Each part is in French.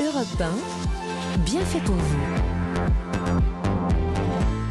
Europe 1, bien fait pour vous.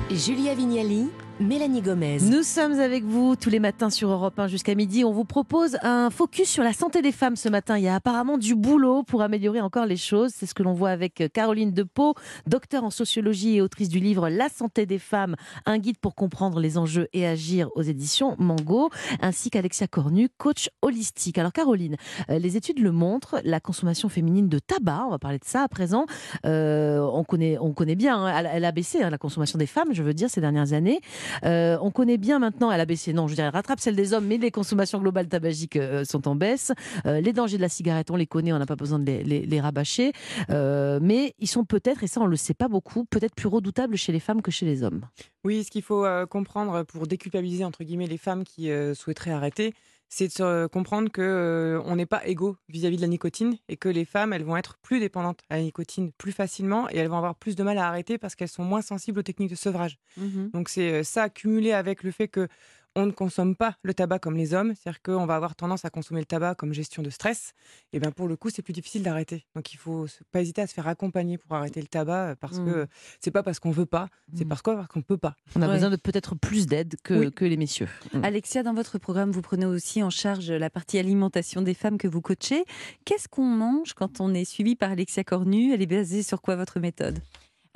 Julia Vignali Mélanie Gomez. Nous sommes avec vous tous les matins sur Europe 1 jusqu'à midi. On vous propose un focus sur la santé des femmes ce matin. Il y a apparemment du boulot pour améliorer encore les choses. C'est ce que l'on voit avec Caroline Depot, docteur en sociologie et autrice du livre La santé des femmes, un guide pour comprendre les enjeux et agir aux éditions Mango, ainsi qu'Alexia Cornu, coach holistique. Alors Caroline, euh, les études le montrent, la consommation féminine de tabac, on va parler de ça à présent, euh, on, connaît, on connaît bien, hein, elle, a baissé hein, la consommation des femmes, je veux dire, ces dernières années. Euh, on connaît bien maintenant, elle a baissé, non, je dirais, elle rattrape celle des hommes, mais les consommations globales tabagiques euh, sont en baisse. Euh, les dangers de la cigarette, on les connaît, on n'a pas besoin de les, rabâcher. mais ils sont peut-être, et ça on ne le sait pas beaucoup, peut-être plus redoutables chez les femmes que chez les hommes. Oui, ce qu'il faut comprendre pour déculpabiliser, entre guillemets, les femmes qui souhaiteraient arrêter, c'est de comprendre que euh, on n'est pas égaux vis-à-vis de la nicotine et que les femmes, elles vont être plus dépendantes à la nicotine plus facilement et elles vont avoir plus de mal à arrêter parce qu'elles sont moins sensibles aux techniques de sevrage. Mmh Donc c'est euh, ça cumulé avec le fait que on ne consomme pas le tabac comme les hommes, c'est-à-dire qu'on va avoir tendance à consommer le tabac comme gestion de stress, et bien pour le coup, c'est plus difficile d'arrêter. Donc il faut pas hésiter à se faire accompagner pour arrêter le tabac, euh, parce que mmh. c'est pas parce qu'on veut pas, c'est mmh. parce qu'on peut pas. On a besoin de peut-être plus d'aide que, que, les messieurs. Mmh. Alexia, dans votre programme, vous prenez aussi en charge la partie alimentation des femmes que vous coachez. Qu'est-ce qu'on mange quand on est suivi par Alexia Cornu? Elle est basée sur quoi votre méthode?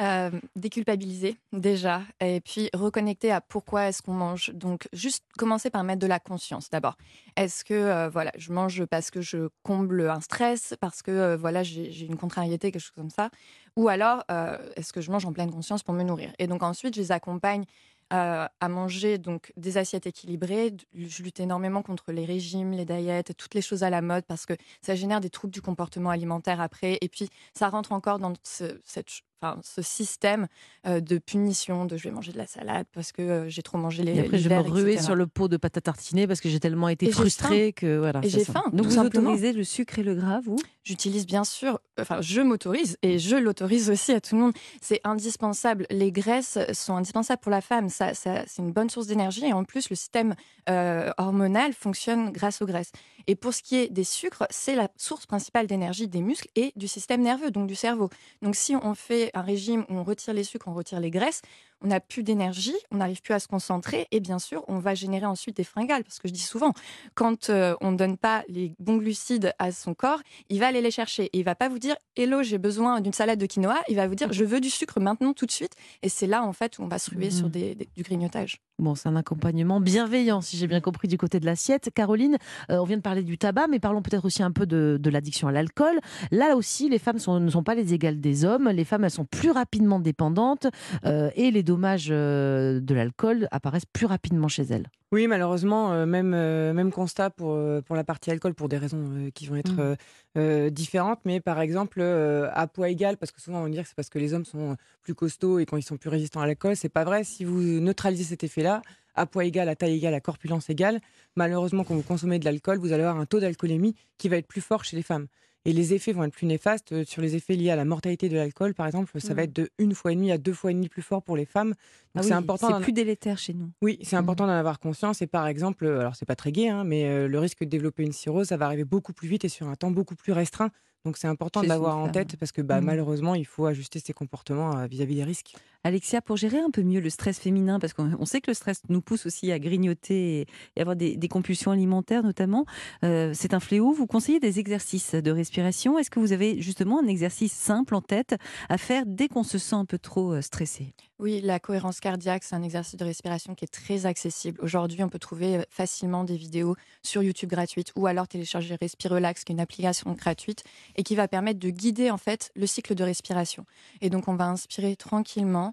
Euh, déculpabiliser déjà et puis reconnecter à pourquoi est-ce qu'on mange. Donc juste commencer par mettre de la conscience d'abord. Est-ce que euh, voilà, je mange parce que je comble un stress, parce que euh, voilà, j'ai une contrariété, quelque chose comme ça, ou alors est-ce que je mange en pleine conscience pour me nourrir? Et donc ensuite, je les accompagne à manger donc des assiettes équilibrées. Je lutte énormément contre les régimes, les diètes, toutes les choses à la mode parce que ça génère des troubles du comportement alimentaire après. Et puis ça rentre encore dans cette ce système euh, de punition, de je vais manger de la salade parce que euh, j'ai trop mangé les. Et après, je vais me ruer sur le pot de pâte à tartiner parce que j'ai tellement été frustrée que voilà. Et j'ai faim. Donc vous autorisez le sucre et le gras, vous? J'utilise bien sûr, enfin je m'autorise et je l'autorise aussi à tout le monde. C'est indispensable. Les graisses sont indispensables pour la femme. Ça, ça c'est une bonne source d'énergie et en plus le système euh, hormonal fonctionne grâce aux graisses. Et pour ce qui est des sucres, c'est la source principale d'énergie des muscles et du système nerveux, donc du cerveau. Donc si on fait un régime où on retire les sucres, on retire les graisses, on n'a plus d'énergie, on n'arrive plus à se concentrer et bien sûr, on va générer ensuite des fringales. Parce que je dis souvent, quand euh, on ne donne pas les bons glucides à son corps, il va aller les chercher et il va pas vous dire Hello, j'ai besoin d'une salade de quinoa. Il va vous dire Je veux du sucre maintenant, tout de suite. Et c'est là, en fait, où on va se ruer sur mmh. du grignotage. Bon, c'est un accompagnement bienveillant, si j'ai bien compris, du côté de l'assiette. Caroline, euh, on vient de parler du tabac, mais parlons peut-être aussi un peu de, l'addiction à l'alcool. Là aussi, les femmes ne sont pas les égales des hommes. Les femmes, elles sont plus rapidement dépendantes euh, et les dommages euh, de l'alcool apparaissent plus rapidement chez elles. Oui, malheureusement, euh, même, euh, même constat pour, pour la partie alcool, pour des raisons qui vont être mmh. différentes. Mais par exemple, à poids égal, parce que souvent on va dire que c'est parce que les hommes sont plus costauds et quand ils sont plus résistants à l'alcool, c'est pas vrai. Si vous neutralisez cet effet-là, à poids égal, à taille égale, à corpulence égale, malheureusement, quand vous consommez de l'alcool, vous allez avoir un taux d'alcoolémie qui va être plus fort chez les femmes. Et les effets vont être plus néfastes. Euh, sur les effets liés à la mortalité de l'alcool, par exemple, ça va mmh. être de une fois et demie à deux fois et demi plus fort pour les femmes. Ah c'est important. C'est plus délétère chez nous. Oui, c'est mmh. important d'en avoir conscience. Et par exemple, euh, alors c'est pas très gai, hein, mais euh, le risque de développer une cirrhose, ça va arriver beaucoup plus vite et sur un temps beaucoup plus restreint. Donc c'est important de l'avoir en tête parce que bah, mmh. malheureusement, il faut ajuster ses comportements vis-à-vis des risques. Alexia, pour gérer un peu mieux le stress féminin, parce qu'on sait que le stress nous pousse aussi à grignoter et avoir des, compulsions alimentaires notamment, c'est un fléau. Vous conseillez des exercices de respiration. Est-ce que vous avez justement un exercice simple en tête à faire dès qu'on se sent un peu trop stressé? Oui, la cohérence cardiaque, c'est un exercice de respiration qui est très accessible. Aujourd'hui, on peut trouver euh, facilement des vidéos sur YouTube gratuites ou alors télécharger Respirelax, qui est une application gratuite et qui va permettre de guider en fait le cycle de respiration. Et donc, on va inspirer tranquillement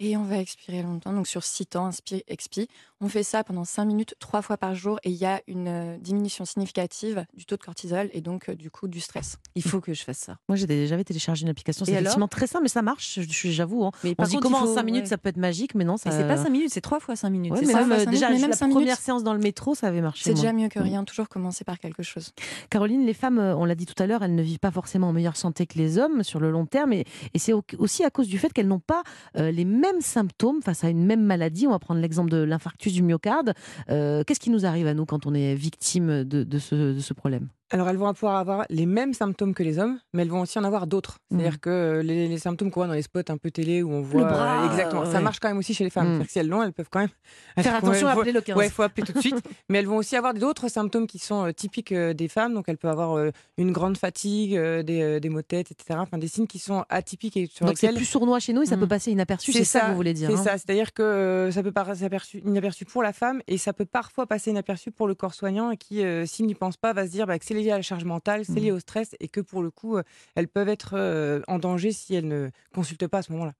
et on va expirer longtemps. Donc sur 6 temps, inspire, expire. On fait ça pendant 5 minutes, 3 fois par jour et il y a une euh, diminution significative du taux de cortisol et donc euh, du coup du stress. Il faut que je fasse ça. Moi j'avais téléchargé une application, c'est effectivement très simple mais ça marche, j'avoue. Hein. Mais on se dit comment en 5 minutes ça peut être magique mais non. Ça... c'est pas 5 minutes, c'est 3 fois 5 minutes. mais même, déjà la première séance dans le métro ça avait marché. C'est déjà mieux que mm. rien, toujours commencer par quelque chose. Caroline, les femmes, euh, on l'a dit tout à l'heure, elles ne vivent pas forcément en meilleure santé que les hommes sur le long terme et, et c'est aussi à cause du fait qu'elles n'ont pas les mêmes symptômes face à une même maladie. On va prendre l'exemple de l'infarctus du myocarde. Euh, qu'est-ce qui nous arrive à nous quand on est victime de, ce, problème? Alors, elles vont pouvoir avoir les mêmes symptômes que les hommes, mais elles vont aussi en avoir d'autres. C'est-à-dire Mhm. que euh, les, les symptômes qu'on voit dans les spots un peu télé où on voit. bras, euh, exactement. Ça marche quand même aussi chez les femmes. C'est-à-dire que si elles l'ont, elles peuvent quand même. Faire attention à appeler le 15. Ouais, il faut appeler tout de suite. mais elles vont aussi avoir d'autres symptômes qui sont euh, typiques euh, des femmes. Donc, elles peuvent avoir euh, une grande fatigue, des, des maux de tête, etc. Enfin, des signes qui sont atypiques et sur Donc c'est plus sournois chez nous et ça Mm. peut passer inaperçu, c'est ça que vous voulez dire. C'est hein ça, c'est-à-dire que ça peut paraître inaperçu, pour la femme et ça peut parfois passer inaperçu pour le corps soignant qui, s'il n'y pense pas, va se dire bah, que c'est lié à la charge mentale, c'est Mhm. lié au stress et que pour le coup, euh, elles peuvent être euh, en danger si elles ne consultent pas à ce moment-là.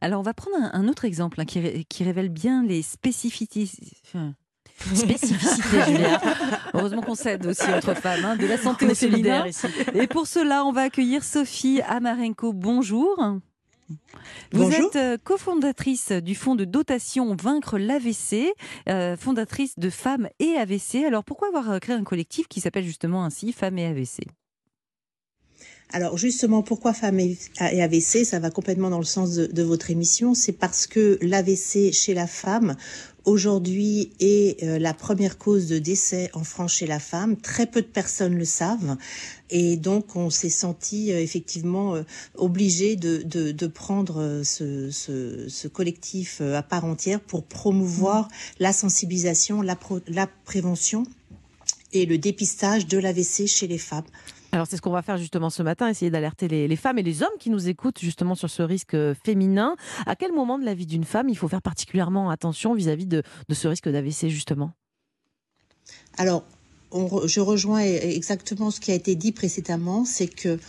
Alors, on va prendre un, un autre exemple hein, qui, ré- qui révèle bien les spécificités. enfin, spécificités, Julia. Heureusement qu'on s'aide aussi entre femmes, hein, de la santé au ici. Et pour cela, on va accueillir Sophie Amarenko. Bonjour. Vous Bonjour. êtes euh, cofondatrice du fonds de dotation Vaincre l'AVC, euh, fondatrice de Femmes et AVC. Alors pourquoi avoir euh, créé un collectif qui s'appelle justement ainsi Femmes et AVC Alors justement, pourquoi femmes et AVC Ça va complètement dans le sens de, de votre émission. C'est parce que l'AVC chez la femme aujourd'hui est euh, la première cause de décès en France chez la femme. Très peu de personnes le savent. Et donc, on s'est senti euh, effectivement euh, obligé de, de, de prendre ce, ce, ce collectif à part entière pour promouvoir la sensibilisation, la, pro- la prévention et le dépistage de l'AVC chez les femmes. Alors c'est ce qu'on va faire justement ce matin, essayer d'alerter les, femmes et les hommes qui nous écoutent justement sur ce risque euh, féminin. À quel moment de la vie d'une femme il faut faire particulièrement attention vis-à-vis de, ce risque d'AVC justement? Alors, je rejoins e- exactement ce qui a été dit précédemment, c'est que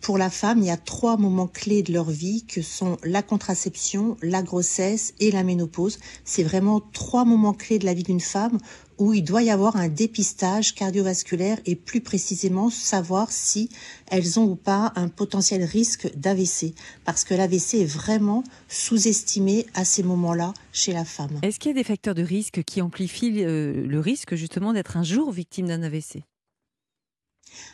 pour la femme, il y a trois moments clés de leur vie que sont la contraception, la grossesse et la ménopause. C'est vraiment trois moments clés de la vie d'une femme où il doit y avoir un dépistage cardiovasculaire et plus précisément savoir si elles ont ou pas un potentiel risque d'AVC. Parce que l'AVC est vraiment sous-estimé à ces moments-là chez la femme. Est-ce qu'il y a des facteurs de risque qui amplifient euh, le risque justement d'être un jour victime d'un AVC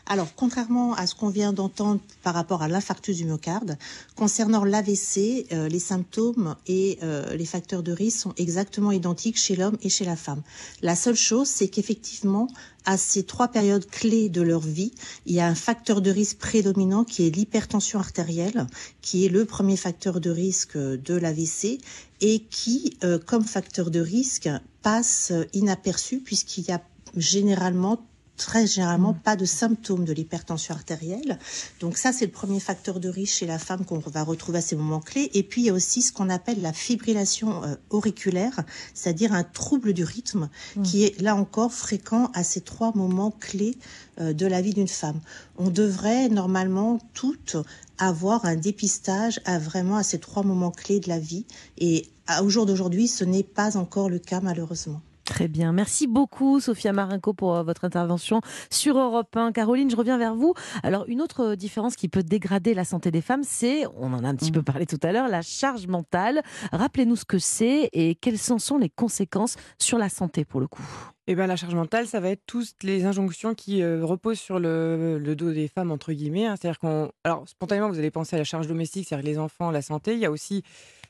Alors, contrairement à ce qu'on vient d'entendre par rapport à l'infarctus du myocarde, concernant l'AVC, euh, les symptômes et euh, les facteurs de risque sont exactement identiques chez l'homme et chez la femme. La seule chose, c'est qu'effectivement, à ces trois périodes clés de leur vie, il y a un facteur de risque prédominant qui est l'hypertension artérielle, qui est le premier facteur de risque de l'AVC et qui, euh, comme facteur de risque, passe inaperçu puisqu'il y a généralement très généralement pas de symptômes de l'hypertension artérielle. Donc ça, c'est le premier facteur de risque chez la femme qu'on va retrouver à ces moments clés. Et puis, il y a aussi ce qu'on appelle la fibrillation euh, auriculaire, c'est-à-dire un trouble du rythme qui est là encore fréquent à ces trois moments clés euh, de la vie d'une femme. On devrait normalement toutes avoir un dépistage à vraiment à ces trois moments clés de la vie. Et à- au jour d'aujourd'hui, ce n'est pas encore le cas malheureusement. Très bien. Merci beaucoup, Sophia Marinko, pour euh, votre intervention sur Europe 1. Caroline, je reviens vers vous. Alors, une autre euh, différence qui peut dégrader la santé des femmes, c'est, on en a un petit peu parlé tout à l'heure, la charge mentale. Rappelez-nous ce que c'est et quelles en sont les conséquences sur la santé, pour le coup. Et ben, la charge mentale, ça va être toutes les injonctions qui euh, reposent sur le, le dos des femmes, entre guillemets. hein. C'est-à-dire qu'on. Alors, spontanément, vous allez penser à la charge domestique, c'est-à-dire les enfants, la santé. Il y a aussi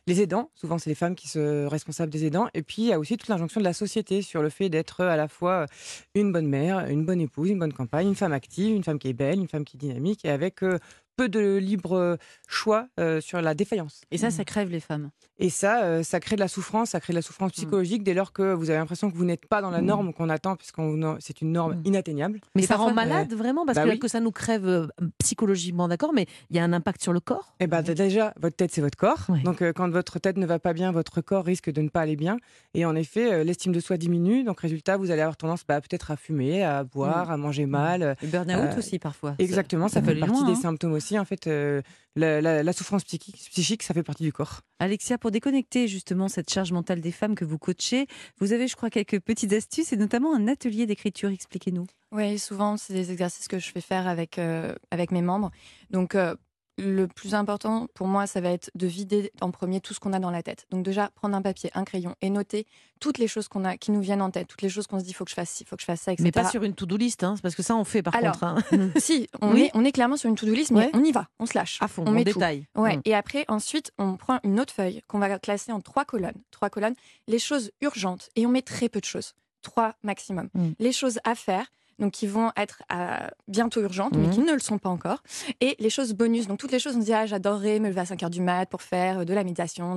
les aidants. Souvent, c'est les femmes qui sont responsables des aidants. Et puis, il y a aussi toute l'injonction de la société sur le fait d'être à la fois une bonne mère, une bonne épouse, une bonne campagne, une femme active, une femme qui est belle, une femme qui est dynamique et avec euh, peu de libre choix euh, sur la défaillance. Et ça, ça crève les femmes. Et ça, euh, ça crée de la souffrance, ça crée de la souffrance psychologique dès lors que vous avez l'impression que vous n'êtes pas dans la norme qu'on attend, puisque c'est une norme inatteignable. Mais Et ça rend malade, vraiment, parce Bah que, oui. que ça nous crève euh, psychologiquement, d'accord, mais il y a un impact sur le corps. Et ben déjà, votre tête, c'est votre corps. Ouais. Donc, euh, quand votre tête ne va pas bien, votre corps risque de ne pas aller bien. Et en effet, euh, l'estime de soi diminue. Donc, résultat, vous allez avoir tendance bah, peut-être à fumer, à boire, à manger mal. Le burn-out Euh, aussi parfois. Exactement, ça, fait partie loin, des hein. symptômes aussi. En fait, euh, la, la- la souffrance psychique, psychique, ça fait partie du corps. Alexia, pour déconnecter justement cette charge mentale des femmes que vous coachez, vous avez, je crois, quelques petites astuces et notamment un atelier d'écriture. Expliquez-nous. Oui, souvent, c'est des exercices que je fais faire avec, euh, avec mes membres. Donc, euh, le plus important pour moi, ça va être de vider en premier tout ce qu'on a dans la tête. Donc, déjà, prendre un papier, un crayon et noter toutes les choses qu'on a, qui nous viennent en tête, toutes les choses qu'on se dit, il faut que je fasse ci, il faut que je fasse ça, etc. Mais pas sur une to-do list, hein, parce que ça, on fait par Alors, contre. hein. Si, on, Oui. est, on est clairement sur une to-do list, mais Ouais. on y va, on se lâche. À fond, on met tout. détail. Ouais. Mm. Et après, ensuite, on prend une autre feuille qu'on va classer en trois colonnes. Trois colonnes, les choses urgentes, et on met très peu de choses. Trois maximum. Mm. Les choses à faire, donc qui vont être euh, bientôt urgentes, mais Mhm. qui ne le sont pas encore. Et les choses bonus, donc toutes les choses, on se dit, ah, j'adorerais me lever à 5 heures du mat pour faire euh, de la méditation,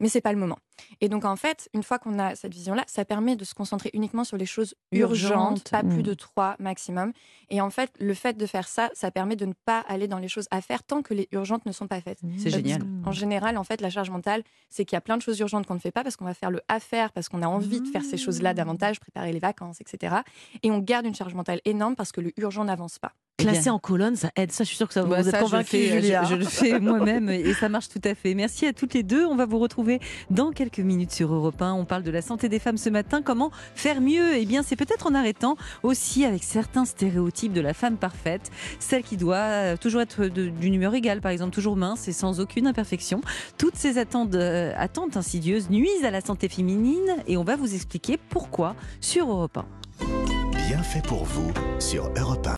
mais c'est pas le moment. Et donc, en fait, une fois qu'on a cette vision-là, ça permet de se concentrer uniquement sur les choses urgentes, Urgentes, pas plus mhm. de trois maximum. Et en fait, le fait de faire ça, ça permet de ne pas aller dans les choses à faire tant que les urgentes ne sont pas faites. C'est Parce génial. En général, en fait, la charge mentale, c'est qu'il y a plein de choses urgentes qu'on ne fait pas parce qu'on va faire le à faire, parce qu'on a envie de faire ces choses-là davantage, préparer les vacances, etc. Et on garde une charge mentale énorme parce que le urgent n'avance pas. Classer Bien. en colonne, ça aide. Ça, je suis sûre que ça vous, Bah, vous êtes convaincue, le fais, Julia. je- je le fais moi-même et ça marche tout à fait. Merci à toutes les deux. On va vous retrouver dans quelques minutes sur Europe 1. On parle de la santé des femmes ce matin. Comment faire mieux? Eh bien, c'est peut-être en arrêtant aussi avec certains stéréotypes de la femme parfaite, celle qui doit euh, toujours être d'une humeur égale, par exemple, toujours mince et sans aucune imperfection. Toutes ces attentes, euh, attentes insidieuses nuisent à la santé féminine et on va vous expliquer pourquoi sur Europe 1. Bien fait pour vous sur Europe 1.